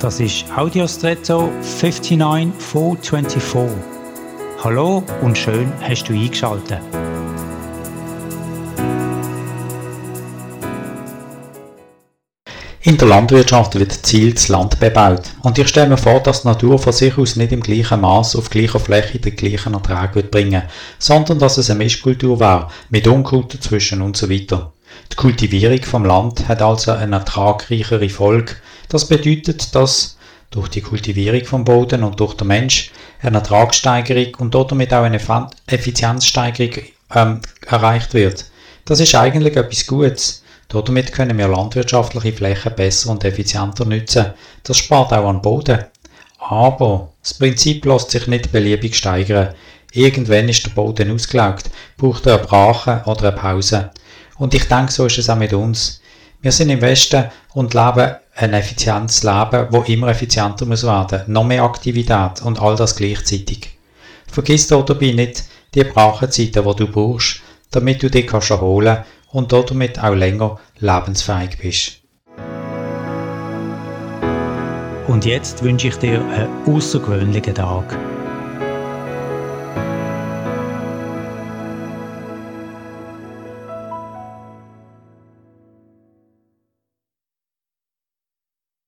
Das ist Audiostretto 59424. Hallo und schön hast du eingeschaltet. In der Landwirtschaft wird gezielt das Land bebaut. Und ich stelle mir vor, dass die Natur von sich aus nicht im gleichen Maß auf gleicher Fläche den gleichen Ertrag wird bringen, sondern dass es eine Mischkultur war, mit Unkraut dazwischen und so weiter. Die Kultivierung vom Land hat also eine ertragreichere Folge. Das bedeutet, dass durch die Kultivierung vom Boden und durch den Mensch eine Ertragssteigerung und damit auch eine Effizienzsteigerung ähm, erreicht wird. Das ist eigentlich etwas Gutes. Damit können wir landwirtschaftliche Flächen besser und effizienter nutzen. Das spart auch an Boden. Aber das Prinzip lässt sich nicht beliebig steigern. Irgendwann ist der Boden ausgelaugt, braucht er eine Brache oder eine Pause. Und ich denke, so ist es auch mit uns. Wir sind im Westen und leben ein effizientes Leben, wo immer effizienter muss werden. Noch mehr Aktivität und all das gleichzeitig. Vergiss dabei nicht die Brachezeiten, die du brauchst, damit du dich erholen kannst und damit auch länger lebensfähig bist. Und jetzt wünsche ich dir einen außergewöhnlichen Tag.